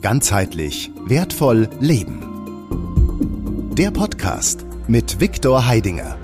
Ganzheitlich wertvoll leben. Der Podcast mit Viktor Heidinger.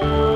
Bye.